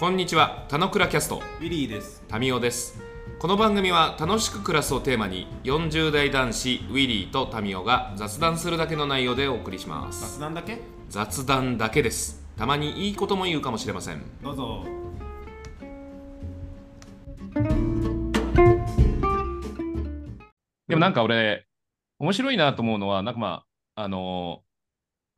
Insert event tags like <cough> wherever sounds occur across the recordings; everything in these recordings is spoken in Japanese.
こんにちは、たのくらキャスト、ウィリーです。タミオです。この番組は楽しく暮らすをテーマに、40代男子ウィリーとタミオが雑談するだけの内容でお送りします。雑談だけ？雑談だけです。たまにいいことも言うかもしれません。どうぞ。でもなんか俺、面白いなと思うのは、なんかまあ、あの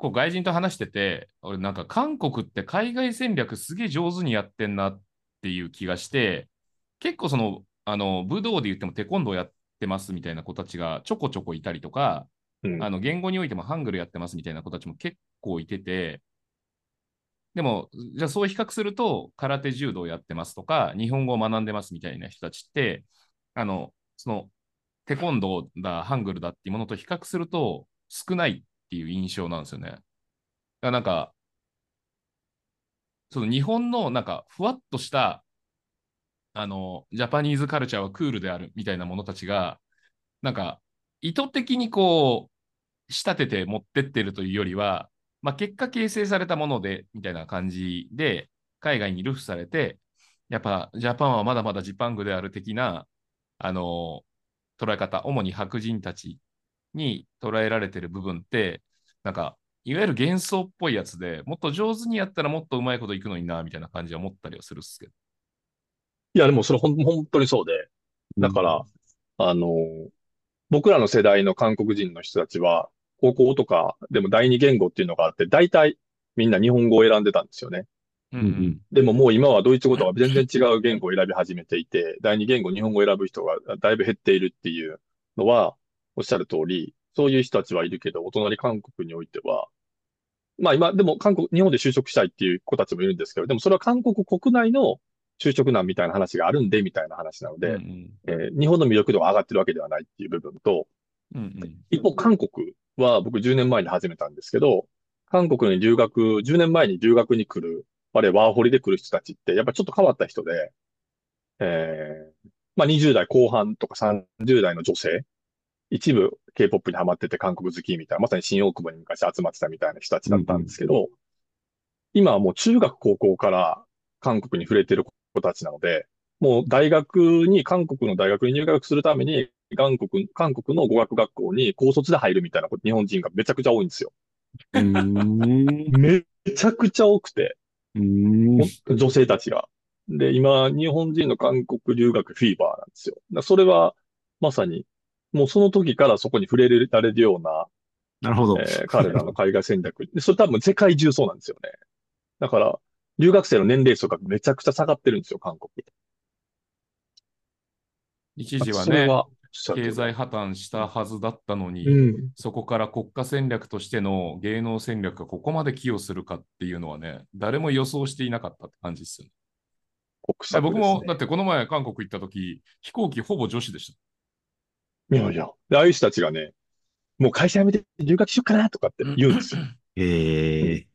ーこう外人と話してて、俺なんか韓国って海外戦略すげえ上手にやってんなっていう気がして、結構その、あの、武道で言ってもテコンドーやってますみたいな子たちがちょこちょこいたりとか、うん。あの、言語においてもハングルやってますみたいな子たちも結構いてて、でも、じゃあそう比較すると、空手柔道やってますとか、日本語を学んでますみたいな人たちって、あの、その、テコンドーだ、ハングルだっていうものと比較すると少ないっていう印象なんですよね。だからなんか、その日本のなんかふわっとした、あの、ジャパニーズカルチャーはクールであるみたいなものたちが、なんか意図的にこう、仕立てて持ってってるというよりは、まあ結果形成されたもので、みたいな感じで、海外に流布されて、やっぱジャパンはまだまだジパングである的な、あの、捉え方、主に白人たちに捉えられてる部分って、なんか、いわゆる幻想っぽいやつで、もっと上手にやったらもっとうまいこといくのにな、みたいな感じは思ったりはするっすけど。いや、でもそれほん、本当にそうで。だから、あの、僕らの世代の韓国人の人たちは、高校とかでも第二言語っていうのがあって、大体みんな日本語を選んでたんですよね。うんうんうんでももう今はドイツ語とか全然違う言語を選び始めていて、第二言語、日本語を選ぶ人がだいぶ減っているっていうのは、おっしゃる通り、そういう人たちはいるけど、お隣韓国においては、まあ今、でも韓国、日本で就職したいっていう子たちもいるんですけど、でもそれは韓国国内の就職難みたいな話があるんで、みたいな話なので、うんえー日本の魅力度が上がってるわけではないっていう部分と、うんうん。一方、韓国は僕10年前に始めたんですけど、韓国に留学、10年前に留学に来る、あれワーホリで来る人たちって、やっぱちょっと変わった人で、えーまあ20代後半とか30代の女性、一部 K-POP にハマってて韓国好きみたいな、まさに新大久保に昔集まってたみたいな人たちだったんですけど、今はもう中学高校から韓国に触れてる子たちなので、もう大学に、韓国の大学に入学するために、韓国、韓国の語学学校に高卒で入るみたいな日本人がめちゃくちゃ多いんですよ。めちゃくちゃ多くて。女性たちが。で、今、日本人の韓国留学フィーバーなんですよ。それは、まさに、もうその時からそこに触れられるような、なるほど。えー彼らの海外戦略。で、それ多分世界中そうなんですよね。だから、留学生の年齢層がめちゃくちゃ下がってるんですよ、韓国。一時はね、それは、経り済破綻したはずだったのに、うん。そこから国家戦略としての芸能戦略がここまで寄与するかっていうのはね、誰も予想していなかったって感じですよね。国策僕も、だってこの前韓国行った時、飛行機ほぼ女子でした。いやいや。で、ああいう人たちがね、もう会社辞めて留学しようかなとかって言うんですよ。へえ。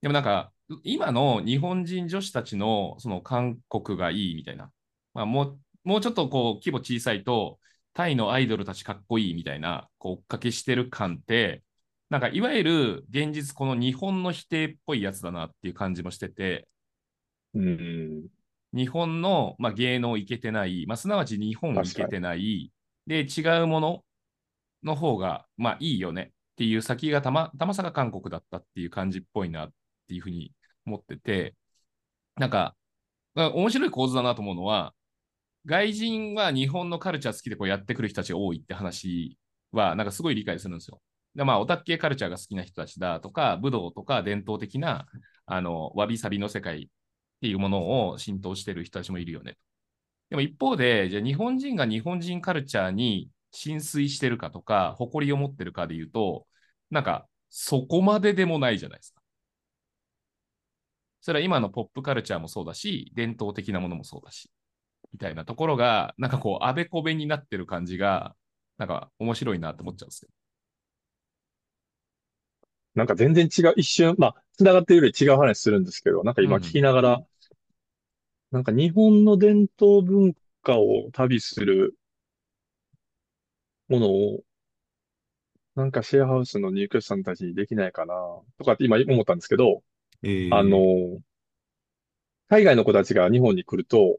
でもなんか、今の日本人女子たちのその韓国がいいみたいな、まあ、もうもうちょっとこう規模小さいと、タイのアイドルたちかっこいいみたいな、こう追っかけしてる感って、なんかいわゆる現実この日本の否定っぽいやつだなっていう感じもしてて、うん。日本の、まあ、芸能いけてない、まあ、すなわち日本いけてない、で、違うものの方が、まあいいよね。っていう先がたま、たまさか韓国だったっていう感じっぽいなっていうふうに思ってて、なんか、まあ面白い構図だなと思うのは、外人は日本のカルチャー好きでこうやってくる人たちが多いって話は、なんかすごい理解するんですよ。でまあ、オタク系カルチャーが好きな人たちだとか、武道とか伝統的な、あの、わびさびの世界っていうものを浸透してる人たちもいるよね。でも一方で、じゃあ日本人が日本人カルチャーに浸水してるかとか、誇りを持ってるかで言うと、なんか、そこまででもないじゃないですか。それは今のポップカルチャーもそうだし、伝統的なものもそうだし、みたいなところが、なんかこう、あべこべになってる感じが、なんか面白いなって思っちゃうんですけど。なんか全然違う、一瞬、まあ、繋がっているより違う話するんですけど、なんか今聞きながら、なんか日本の伝統文化を旅するものを、なんかシェアハウスの入居者さんたちにできないかな、とかって今思ったんですけど、えーあの、海外の子たちが日本に来ると、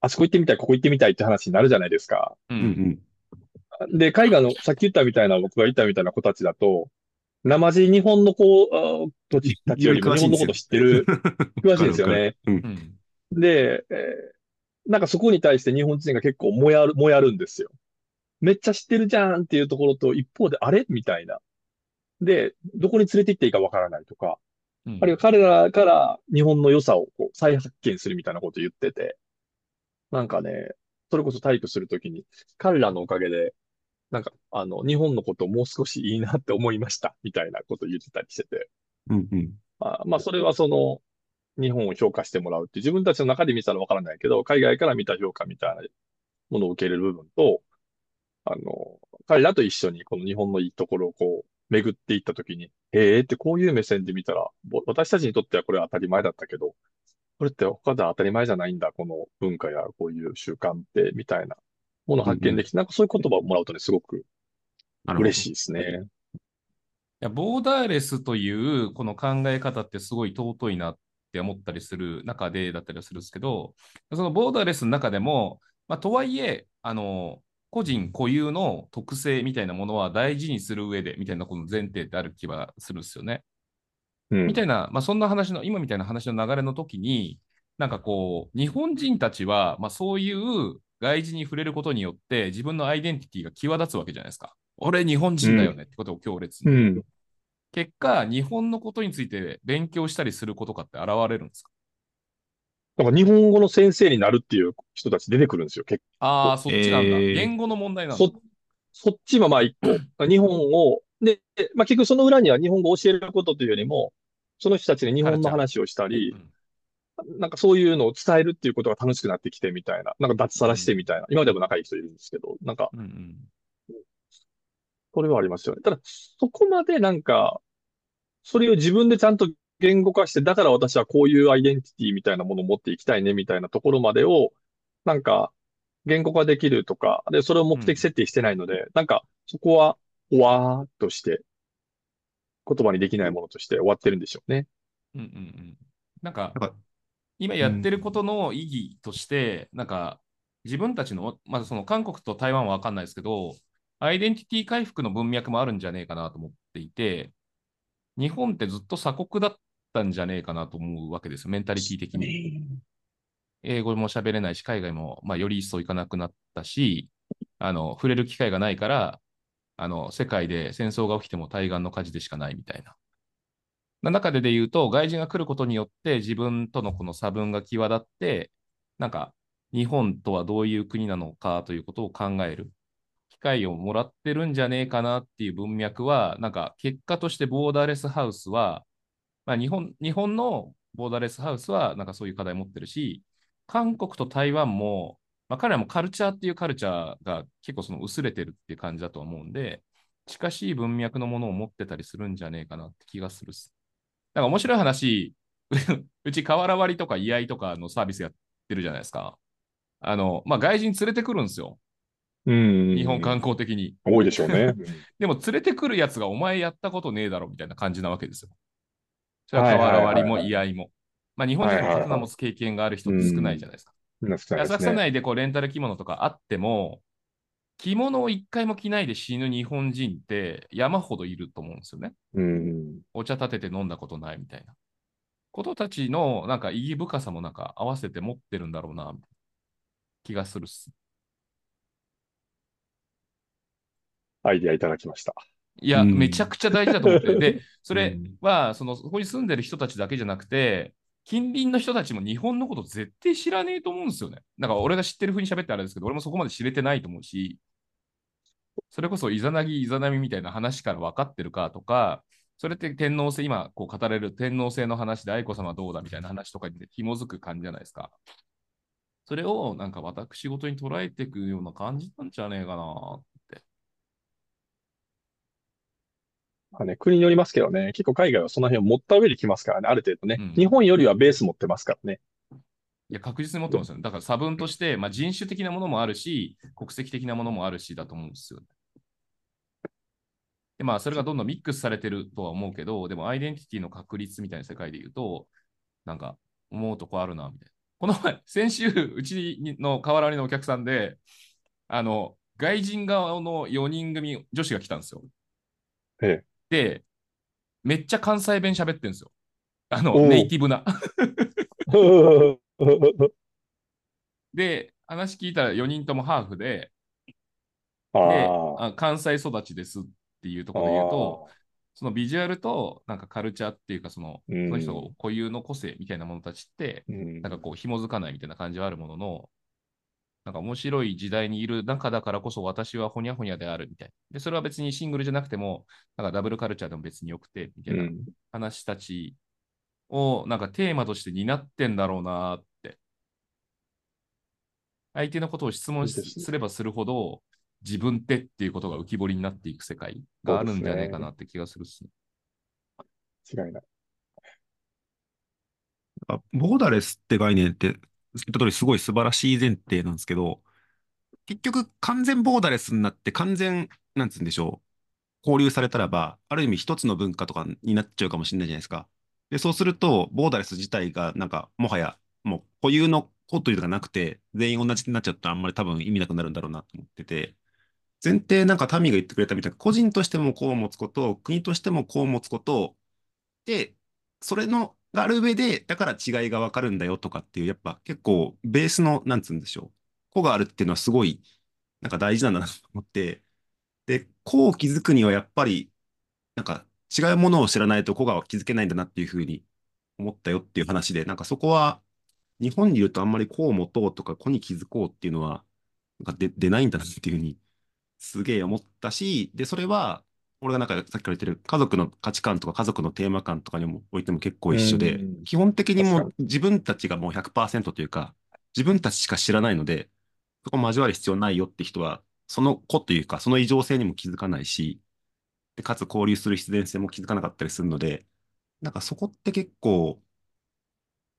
あそこ行ってみたい、ここ行ってみたいって話になるじゃないですか。う。うんんで、海外の、さっき言ったみたいな、僕が言ったみたいな子たちだと、生地日本の子、あ土地たちよりも日本のこと知ってる、<laughs> 詳しいですよね。うん。で、えーなんかそこに対して日本人が結構もやる、もやるんですよ。めっちゃ知ってるじゃんっていうところと、一方で、あれみたいな。で、どこに連れて行っていいかわからないとか、うん。あるいは彼らから日本の良さをこう再発見するみたいなことを言ってて、なんかね、それこそ体育するときに、彼らのおかげで、なんか、あの、日本のことをもう少しいいなって思いました、みたいなことを言ってたりしてて、うんうん。あまあ、それはその、日本を評価してもらうって、自分たちの中で見たらわからないけど、海外から見た評価みたいなものを受け入れる部分と、あの、彼らと一緒にこの日本のいいところをこう、巡っていったときに、へえってこういう目線で見たら、ぼ私たちにとってはこれは当たり前だったけど、これって他では当たり前じゃないんだ、この文化やこういう習慣って、みたいなものを発見できて、なんかそういう言葉をもらうとね、すごく嬉しいですね。いやボーダーレスというこの考え方ってすごい尊いなって思ったりする中でだったりはするんですけど、そのボーダーレスの中でも、まあ、とはいえ、あの、個人固有の特性みたいなものは大事にする上でみたいなこの前提ってある気はするんですよね。うんみたいな、まあ、そんな話の、今みたいな話の流れの時に、なんかこう、日本人たちは、まあ、そういう外人に触れることによって、自分のアイデンティティが際立つわけじゃないですか。俺、日本人だよねってことを強烈に。うん。結果、日本のことについて勉強したりすることかって現れるんですか？なんか日本語の先生になるっていう人たち出てくるんですよ、結ああ、そっちなんだ。えー。言語の問題なんだ。そ、そっちはまあ一個。日本を、で、まあ結局その裏には日本語を教えることというよりも、その人たちに日本の話をしたりう、ん。なんかそういうのを伝えるっていうことが楽しくなってきてみたいな、なんか脱サラしてみたいな、今でも仲いい人いるんですけど、なんか、うんうんそれはありますよね。ただ、そこまでなんか、それを自分でちゃんと言語化して、だから私はこういうアイデンティティみたいなものを持っていきたいねみたいなところまでを、なんか、言語化できるとか、で、それを目的設定してないので、なんか、そこは、ほわーっとして、言葉にできないものとして終わってるんでしょうね。うんうんうんなんかなんか、今やってることの意義として、なんか、自分たちの、まずその韓国と台湾は分かんないですけど、アイデンティティ回復の文脈もあるんじゃねえかなと思っていて、日本ってずっと鎖国だったんじゃねえかなと思うわけですよ、メンタリティ的に。英語も喋れないし、海外も、まあ、より一層行かなくなったし、あの、触れる機会がないから、あの、世界で戦争が起きても対岸の火事でしかないみたいな。な中でで言うと、外人が来ることによって自分とのこの差分が際立って、なんか、日本とはどういう国なのかということを考える機会をもらってるんじゃねえかなっていう文脈は、なんか、結果としてボーダーレスハウスは、まあ、日本、日本のボーダーレスハウスは、なんかそういう課題を持ってるし、韓国と台湾も、まあ、彼らもカルチャーっていうカルチャーが結構その薄れてるっていう感じだと思うんで、近しい文脈のものを持ってたりするんじゃねえかなって気がするっす。なんか面白い話、<laughs> うち瓦割りとか居合とかのサービスやってるじゃないですか。あの、まあ、外人連れてくるんですよ。うん。日本観光的に。多いでしょうね。<laughs> でも連れてくるやつがお前やったことねえだろみたいな感じなわけですよ。それは瓦割りも居合も。まあ、日本人の刀持つ経験がある人って少ないじゃないですか。浅草ね。内でこうレンタル着物とかあっても、着物を一回も着ないで死ぬ日本人って山ほどいると思うんですよね。うん。お茶立てて飲んだことないみたいな。ことたちのなんか意義深さもなんか合わせて持ってるんだろうな気がするっす。アイディアいただきました。いや、うんめちゃくちゃ大事だと思って。で、<laughs> それうんは、その、そこに住んでる人たちだけじゃなくて、近隣の人たちも日本のこと絶対知らねえと思うんですよね。だから俺が知ってる風に喋ってあれですけど、俺もそこまで知れてないと思うし、それこそイザナギ、イザナミみたいな話から分かってるかとか、それって天皇制、今こう語れる天皇制の話で愛子様どうだみたいな話とかに紐づく感じじゃないですか。それをなんか私事に捉えていくような感じなんじゃねえかなって。まあね、国によりますけどね、結構海外はその辺を持った上で来ますからね、ある程度ね。うん日本よりはベース持ってますからね。いや、確実に持ってますよね。だから差分として、まあ、人種的なものもあるし、国籍的なものもあるしだと思うんですよ。で、まあ、それがどんどんミックスされてるとは思うけど、でも、アイデンティティの確立みたいな世界で言うと、なんか、思うとこあるな、みたいな。この前、先週、うちの河原のお客さんで、あの、外人側の4人組女子が来たんですよ。ええ。で、めっちゃ関西弁喋ってるんですよ。あの、ネイティブな。<laughs> で、話聞いたら4人ともハーフで、あであ。あ関西育ちですっていうところで言うと、そのビジュアルとなんかカルチャーっていうかその、うんその人固有の個性みたいなものたちって、うんなんかこう紐づかないみたいな感じはあるものの、なんか面白い時代にいる中だからこそ私はほにゃほにゃであるみたいな。で、それは別にシングルじゃなくても、なんかダブルカルチャーでも別によくて、みたいなうん話たちをなんかテーマとして担ってんだろうなって。相手のことを質問すねすればするほど、自分ってっていうことが浮き彫りになっていく世界があるんじゃないかなって気がするっすね。違いない。あボーダレスって概念って、言った通りすごい素晴らしい前提なんですけど、結局完全ボーダレスになって完全、なんつうんでしょう、交流されたらば、ある意味一つの文化とかになっちゃうかもしれないじゃないですか。で、そうすると、ボーダレス自体がなんか、もはや、もう固有の子というのがなくて、全員同じになっちゃうとあんまり多分意味なくなるんだろうなと思ってて、前提なんかタミが言ってくれたみたいな、個人としてもこう持つこと、国としてもこう持つこと、で、それのがある上で、だから違いがわかるんだよとかっていう、やっぱ結構ベースの、なんつうんでしょう、個があるっていうのはすごい、なんか大事なんだなと思って、で、個を築くにはやっぱり、なんか違うものを知らないと個が気づけないんだなっていうふうに思ったよっていう話で、なんかそこは、日本にいるとあんまり個を持とうとか個に気づこうっていうのは、なんか出ないんだなっていうふうに、すげえ思ったし、で、それは、俺がなんかさっきから言ってる家族の価値観とか家族のテーマ感とかにもおいても結構一緒でうん、基本的にも確う自分たちがもう100%というか、自分たちしか知らないので、そこ交わる必要ないよって人は、その子というか、その異常性にも気づかないし、でかつ交流する必然性も気づかなかったりするので、なんかそこって結構、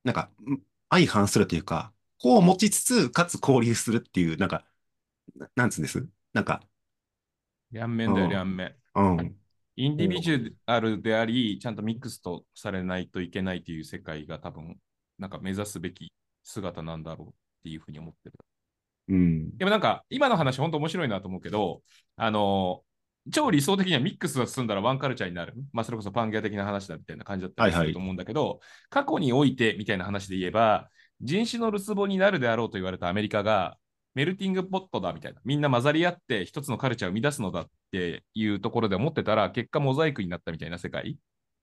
なんかん相反するというか、こう持ちつつ、かつ交流するっていう、なんか、ななんつうんです？なんか、両面だよ、うん。両面。うん。インディビジュアルであり、ちゃんとミックスとされないといけないという世界が多分、なんか目指すべき姿なんだろうっていうふうに思ってる。うん。でもなんか、今の話、本当面白いなと思うけど、あの超理想的にはミックスが進んだらワンカルチャーになる。まあ、それこそパンギア的な話だみたいな感じだったりすはいはいると思うんだけど、過去においてみたいな話で言えば、人種のるつぼになるであろうと言われたアメリカが、メルティングポットだみたいな、みんな混ざり合って一つのカルチャーを生み出すのだっていうところで思ってたら、結果モザイクになったみたいな世界。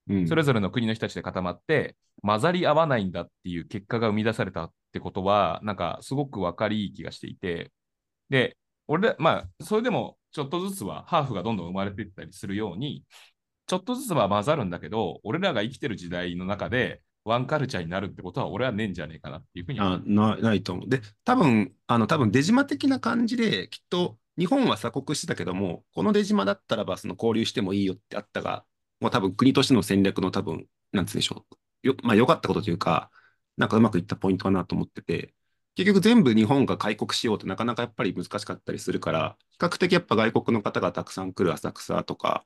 うん。それぞれの国の人たちで固まって、混ざり合わないんだっていう結果が生み出されたってことは、なんかすごく分かりいい気がしていて、で、俺ら、まあ、それでもちょっとずつはハーフがどんどん生まれていったりするように、ちょっとずつは混ざるんだけど、俺らが生きてる時代の中で、ワンカルチャーになるってことは、俺はねえんじゃねえかなっていうふうにあなないと思う。で、多分、あの、多分出島的な感じで、きっと、日本は鎖国してたけども、この出島だったらば、その交流してもいいよってあったが、もう多分国としての戦略の多分、なんつうでしょう。よ、まあ良かったことというか、なんかうまくいったポイントかなと思ってて、結局全部日本が開国しようってなかなかやっぱり難しかったりするから、比較的やっぱ外国の方がたくさん来る浅草とか、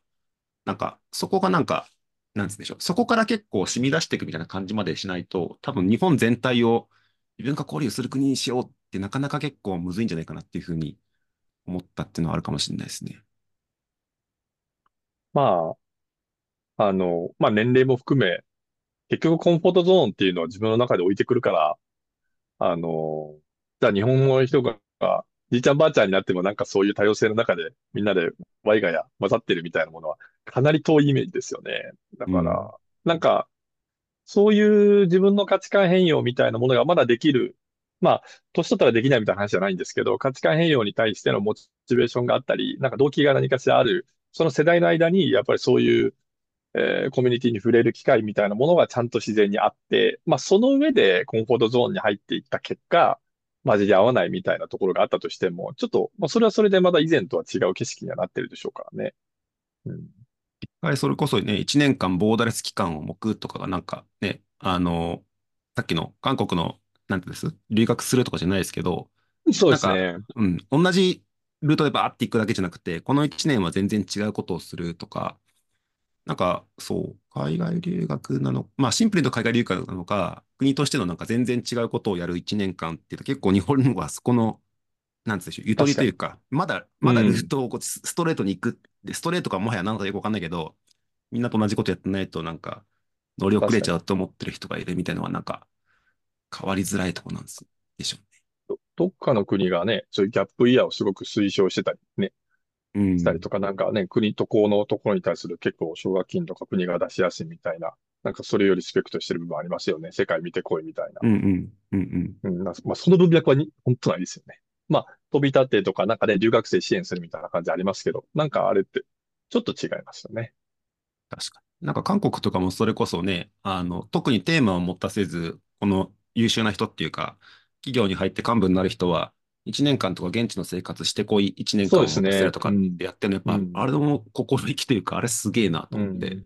なんかそこがなんか、なんつうんでしょう。そこから結構染み出していくみたいな感じまでしないと、多分日本全体を異文化交流する国にしようってなかなか結構むずいんじゃないかなっていうふうに思ったっていうのはあるかもしれないですね。まあ、あの、まあ年齢も含め、結局コンフォートゾーンっていうのは自分の中で置いてくるから、あの、じゃあ日本の人が、じいちゃんばあちゃんになってもなんかそういう多様性の中でみんなでワイガヤ混ざってるみたいなものはかなり遠いイメージですよね。だから、うんなんか、そういう自分の価値観変容みたいなものがまだできる。まあ、年取ったらできないみたいな話じゃないんですけど、価値観変容に対してのモチベーションがあったり、なんか動機が何かしらある、その世代の間に、やっぱりそういう、えーコミュニティに触れる機会みたいなものがちゃんと自然にあって、まあ、その上でコンフォートゾーンに入っていった結果、混じり合わないみたいなところがあったとしても、ちょっと、まあ、それはそれでまだ以前とは違う景色にはなってるでしょうからね。うん。一回それこそね、1年間ボーダレス期間を置くとかがなんかね、あの、さっきの韓国の、なんてです？留学するとかじゃないですけど、そうですね。うん、同じルートでバーっていくだけじゃなくて、この1年は全然違うことをするとか、なんか、そう、海外留学なの、まあシンプルに海外留学なのか、国としてのなんか全然違うことをやる1年間っていうと結構日本はそこの、なんつうんでしょう、ゆとりというか、まだ、まだルートをこうスストレートに行くで、ストレートかもはや何だかよくわかんないけど、みんなと同じことやってないとなんか乗り遅れちゃうと思ってる人がいるみたいなのはなんか変わりづらいところなんですでしょどどっかの国がね、そういうギャップイヤーをすごく推奨してたりね、うね。うん。したりとか、なんかね、国とこのところに対する結構奨学金とか国が出しやすいみたいな、なんかそれよりリスペクトしてる部分ありますよね。世界見てこいみたいな。うんうんうんうん。うん、なまあ、その文脈はに本当ないですよね。まあ、飛び立てとか、なんかね、留学生支援するみたいな感じありますけど、なんかあれって、ちょっと違いますよね。確かに。なんか韓国とかもそれこそね、あの、特にテーマを持たせず、この優秀な人っていうか、企業に入って幹部になる人は、1年間とか現地の生活してこい、1年間をするとかってやってるの、やっうん。ぱ、あれも心意気というか、あれすげえなと思って、うん。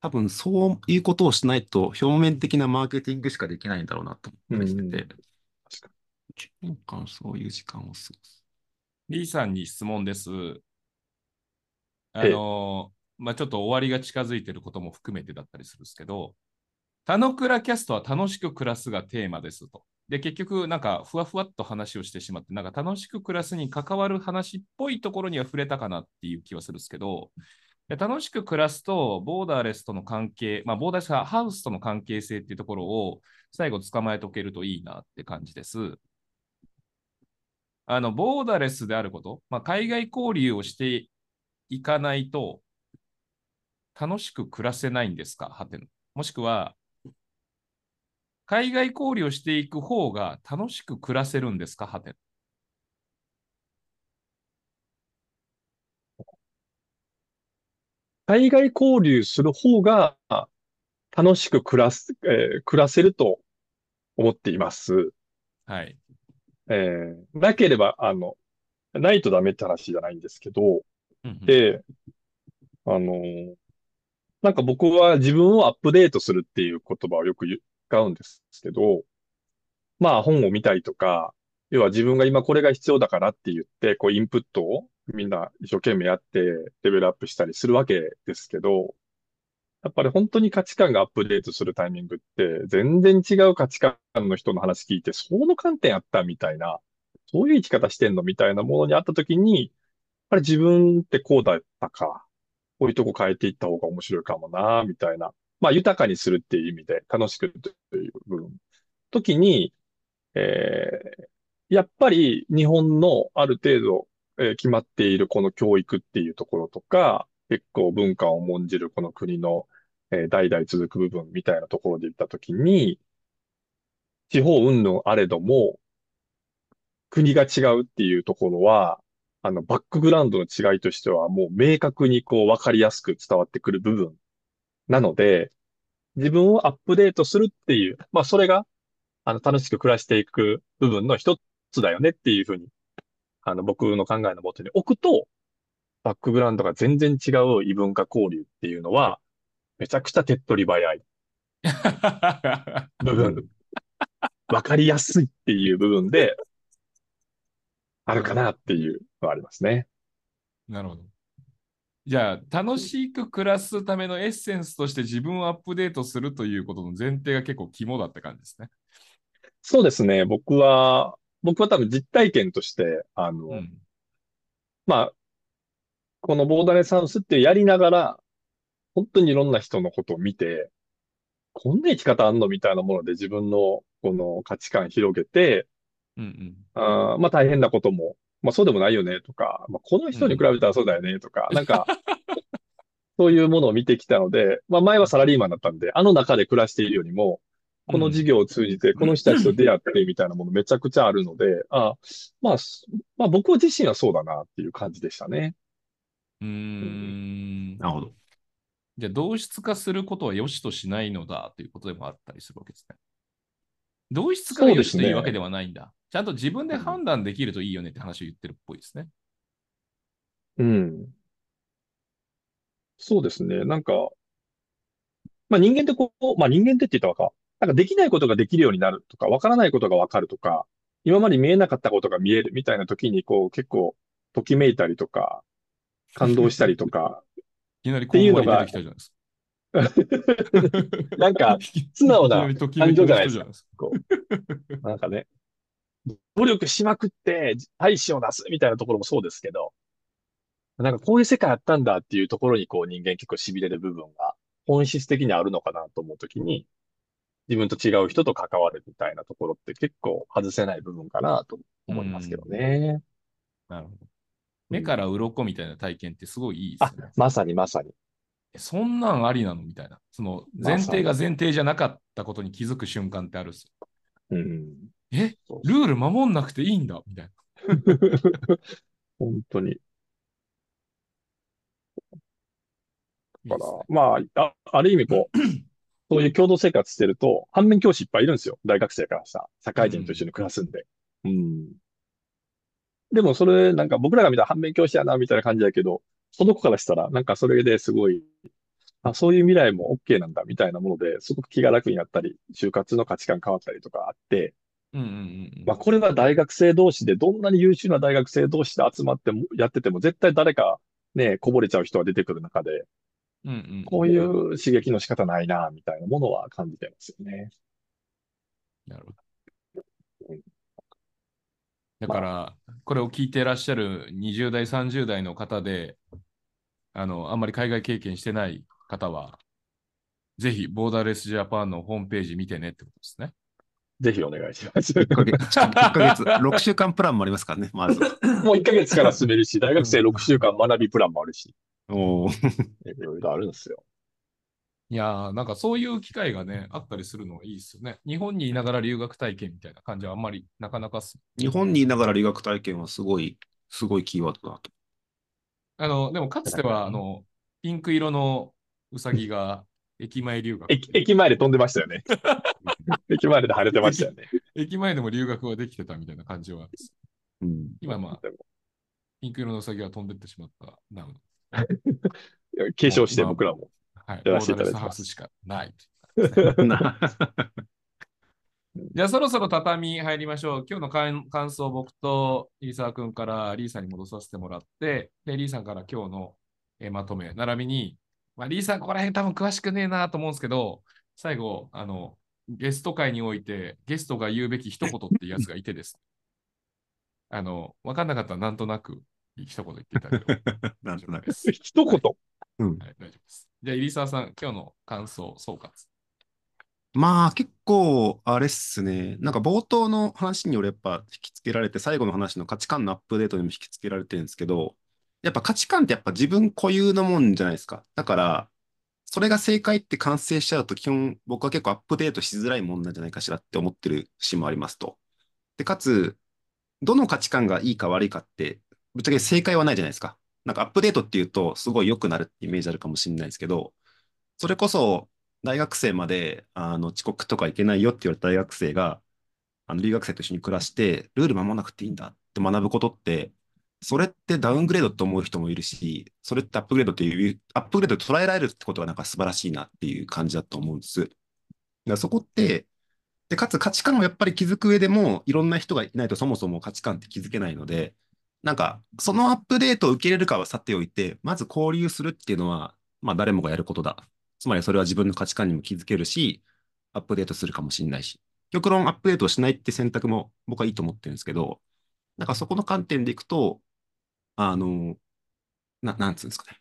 多分そういうことをしないと、表面的なマーケティングしかできないんだろうなと思ってて、確か1年間そういう時間を過ごす。リーさんに質問です。あえ。えの、まあ、ちょっと終わりが近づいてることも含めてだったりするんですけど、田野倉キャストは楽しく暮らすがテーマですと。で、結局、なんか、ふわふわっと話をしてしまって、なんか楽しく暮らすに関わる話っぽいところには触れたかなっていう気はするんですけど、楽しく暮らすと、ボーダーレスとの関係、まあ、ボーダーレスはハウスとの関係性っていうところを最後捕まえておけるといいなって感じです。あの、ボーダーレスであること、まあ、海外交流をしていかないと、楽しく暮らせないんですか？はての。もしくは、海外交流をしていく方が楽しく暮らせるんですか？はての。海外交流する方が楽しく暮らす、えー暮らせると思っています。はい。えーなければ、あの、ないとダメって話じゃないんですけど、うんうんで、あのーなんか僕は自分をアップデートするっていう言葉をよく言う使使うんですけど、まあ本を見たりとか、要は自分が今これが必要だからって言って、こうインプットをみんな一生懸命やってレベルアップしたりするわけですけど、やっぱり本当に価値観がアップデートするタイミングって、全然違う価値観の人の話聞いて、その観点あったみたいな、そういう生き方してんのみたいなものにあったときに、やっぱり自分ってこうだったか、こういうとこ変えていった方が面白いかもな、みたいな。まあ豊かにするっていう意味で、楽しくという部分。時に、えーやっぱり日本のある程度、えー決まっているこの教育っていうところとか、結構文化を重んじるこの国の、えー代々続く部分みたいなところで言ったときに、地方云々あれども、国が違うっていうところは、あの、バックグラウンドの違いとしては、もう明確にこう分かりやすく伝わってくる部分なので、自分をアップデートするっていう、まあそれが、あの、楽しく暮らしていく部分の一つだよねっていうふうに、あの、僕の考えのもとに置くと、バックグラウンドが全然違う異文化交流っていうのは、めちゃくちゃ手っ取り早い <laughs> 部分、わかりやすいっていう部分で、あるかなっていうのはありますね。なるほど。じゃあ、楽しく暮らすためのエッセンスとして自分をアップデートするということの前提が結構肝だって感じですね。そうですね。僕は、僕は多分実体験として、あの、うん。まあ、このボーダレスハウスってやりながら、本当にいろんな人のことを見て、こんな生き方あんのみたいなもので自分のこの価値観広げて、うんうん。あーまあ大変なことも、まあそうでもないよねとか、まあこの人に比べたらそうだよねとか、なんか、<laughs> そういうものを見てきたので、まあ前はサラリーマンだったんで、あの中で暮らしているよりも、この事業を通じて、この人たちと出会ってみたいなものめちゃくちゃあるので、あまあ、すまあ僕自身はそうだなっていう感じでしたね。うーん。なるほど。じゃあ、同質化することは良しとしないのだということでもあったりするわけですね。同質化が良しというわけではないんだ。ちゃんと自分で判断できるといいよねって話を言ってるっぽいですね。うん。そうですね。なんか、まあ人間ってこう、まあ人間ってって言ったらか、なんかできないことができるようになるとか、わからないことがわかるとか、今まで見えなかったことが見えるみたいな時に、こう結構、ときめいたりとか、感動したりとか、<laughs> きなりこんまり出てきたじゃないですか。<laughs> なんか、素直ないきなりときめきの人じゃないですか。<laughs> こう、なんかね、努力しまくって、大志を出すみたいなところもそうですけど、なんかこういう世界あったんだっていうところにこう人間結構痺れる部分が本質的にあるのかなと思うときに、自分と違う人と関わるみたいなところって結構外せない部分かなと思いますけどね。なるほど。目から鱗みたいな体験ってすごいいいであすね。、まさにまさに。そんなんありなの？みたいな。その前提が前提じゃなかったことに気づく瞬間ってあるんですよ。うん。え？ルール守んなくていいんだ？みたいな。<laughs> 本当に。だからいいね、まあ、あ、ある意味こう、<clears throat> そういう共同生活してると、反面教師いっぱいいるんですよ。大学生からさ、社会人と一緒に暮らすんで。うん。でもそれ、なんか僕らが見たら反面教師やな、みたいな感じだけど、その子からしたら、なんかそれですごい、あ、そういう未来も OK なんだ、みたいなもので、すごく気が楽になったり、就活の価値観変わったりとかあって、うんうんうんうん。まあ、これは大学生同士で、どんなに優秀な大学生同士で集まっても、やってても、絶対誰かね、こぼれちゃう人が出てくる中で、うんうんこういう刺激の仕方ないな、みたいなものは感じてますよね。なるほどうん。だから、これを聞いてらっしゃる20代、30代の方で、あの、あんまり海外経験してない方は、ぜひ、ボーダーレスジャパンのホームページ見てねってことですね。ぜひお願いします。1ヶ月、<laughs> 1ヶ月、6週間プランもありますからね、まず。<laughs> もう1ヶ月から進めるし、大学生6週間学びプランもあるし、おー <laughs> いろいろあるんですよ。いやー、なんかそういう機会がね、あったりするのはいいですよね。日本にいながら留学体験みたいな感じはあんまりなかなか。日本にいながら留学体験はすごい、すごいキーワードだなと。あの、でもかつては、あの、ピンク色のうさぎが駅前留学。駅、駅前で飛んでましたよね。<laughs> 駅前で晴れてましたよね。駅前でも留学はできてたみたいな感じは。うん。今まあピンク色のうさぎが飛んでってしまったなうの。継承して僕らも。はい。やらせていただいてしかない。<laughs> なじゃあそろそろ畳入りましょう。今日の感感想を僕とリーサー君からリーさんに戻させてもらって、で、リーさんから今日の、えーまとめ、並びに、まあ、リーさんここら辺多分詳しくねえなと思うんですけど、最後、あの、ゲスト会において、ゲストが言うべき一言っていうやつがいてです。あの、わかんなかったらなんとなく一言言っていただければ <laughs> なんとなく。です。一言。うん。はい、大丈夫です。じゃあ、入澤さん、今日の感想、総括。まあ結構、あれっすね。なんか冒頭の話に俺やっぱ引きつけられて、最後の話の価値観のアップデートにも引きつけられてるんですけど、やっぱ価値観ってやっぱ自分固有のもんじゃないですか。だから、それが正解って完成しちゃうと、基本僕は結構アップデートしづらいもんなんじゃないかしらって思ってる節もありますと。で、かつ、どの価値観がいいか悪いかって、ぶっちゃけ正解はないじゃないですか。なんかアップデートっていうと、すごい良くなるってイメージあるかもしれないですけど、それこそ、大学生まであの遅刻とかいけないよって言われた大学生が、あの留学生と一緒に暮らして、ルール守らなくていいんだって学ぶことって、それってダウングレードと思う人もいるし、それってアップグレードっていう、アップグレードと捉えられるってことがなんか素晴らしいなっていう感じだと思うんです。だからそこって、で、かつ価値観をやっぱり気づく上でも、いろんな人がいないとそもそも価値観って気づけないので、なんか、そのアップデートを受け入れるかはさておいて、まず交流するっていうのは、まあ誰もがやることだ。つまりそれは自分の価値観にも気づけるし、アップデートするかもしれないし、極論アップデートしないって選択も僕はいいと思ってるんですけど、なんかそこの観点でいくと、あの、な、なんつうんですかね。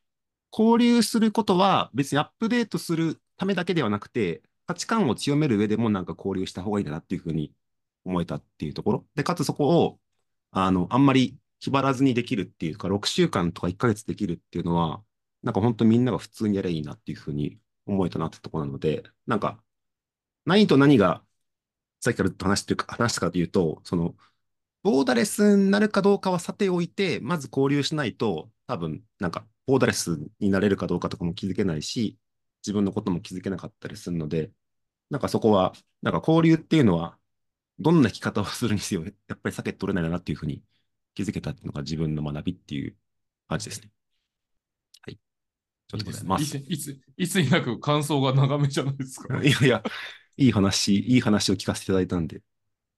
交流することは別にアップデートするためだけではなくて、価値観を強める上でもなんか交流した方がいいんだなっていうふうに思えたっていうところ。で、かつそこを、あの、あんまり気張らずにできるっていうか、6週間とか1ヶ月できるっていうのは、なんか本当みんなが普通にやればいいなっていうふうに思えたなってところなので、なんか、何と何が、さっきからずっと話してるか、話したかというと、その、ボーダレスになるかどうかはさておいて、まず交流しないと、多分、なんか、ボーダレスになれるかどうかとかも気づけないし、自分のことも気づけなかったりするので、なんかそこは、なんか交流っていうのは、どんな生き方をするにせよ、やっぱり避けて取れないなっていうふうに気づけたっていうのが自分の学びっていう感じですね。はい。ちょっとございます。いつ、いつ、いつになく感想が長めじゃないですか？<laughs> いやいや、いい話、いい話を聞かせていただいたんで。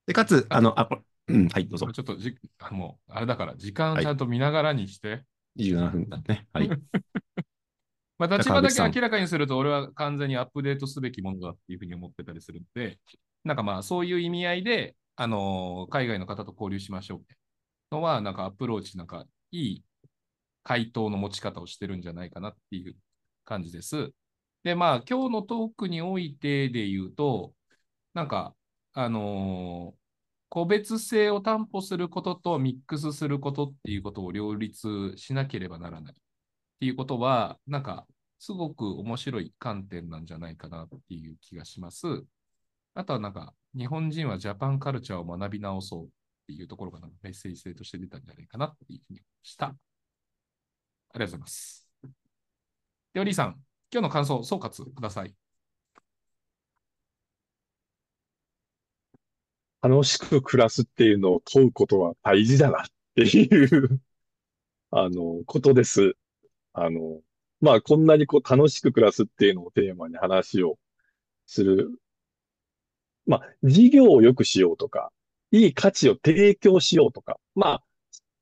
で、かつ、あの、あ、うん、はい、どうぞ。ちょっとじ、あもう、あれだから、時間ちゃんと見ながらにして、27分だね。はい。<laughs> まあ、立場だけ明らかにすると、俺は完全にアップデートすべきものだっていうふうに思ってたりするので、なんかまあ、そういう意味合いで、あのー海外の方と交流しましょうのは、なんかアプローチ、なんかいい回答の持ち方をしてるんじゃないかなっていう感じです。で、まあ、今日のトークにおいてで言うと、なんか、あのー個別性を担保することとミックスすることっていうことを両立しなければならない。っていうことは、なんか、すごく面白い観点なんじゃないかなっていう気がします。あとはなんか、日本人はジャパンカルチャーを学び直そうっていうところがメッセージ性として出たんじゃないかなっていうふうに思いました。ありがとうございます。では、リーさん、今日の感想、総括ください。楽しく暮らすっていうのを問うことは大事だなっていう、<laughs> あの、ことです。あの、まあ、こんなにこう楽しく暮らすっていうのをテーマに話をする。まあ、事業を良くしようとか、いい価値を提供しようとか、まあ、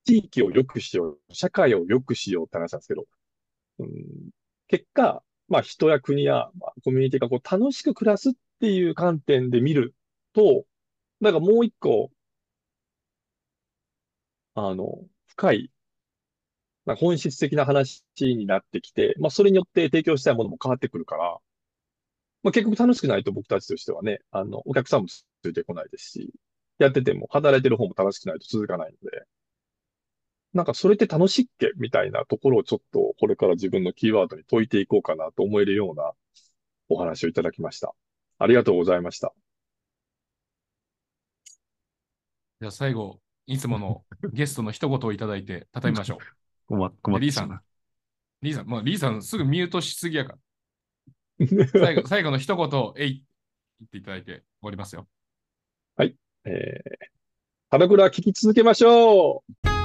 地域を良くしよう、社会を良くしようって話なんですけど、うん、結果、まあ、人や国や、まあ、コミュニティがこう楽しく暮らすっていう観点で見ると、なんかもう一個、あの、深い、な本質的な話になってきて、まあそれによって提供したいものも変わってくるから、まあ結局楽しくないと僕たちとしてはね、あの、お客さんもついてこないですし、やってても働いてる方も楽しくないと続かないので、なんかそれって楽しいっけ？みたいなところをちょっとこれから自分のキーワードに解いていこうかなと思えるようなお話をいただきました。ありがとうございました。じゃあ最後、いつものゲストの一言をいただいて畳みましょう。困 <laughs> 困っリーさてしまう。リーさん、まあ、リーさんすぐミュートしすぎやから。最後、<laughs> 最後の一言、えい、言っていただいて終わりますよ。えー、腹倉聞き続けましょう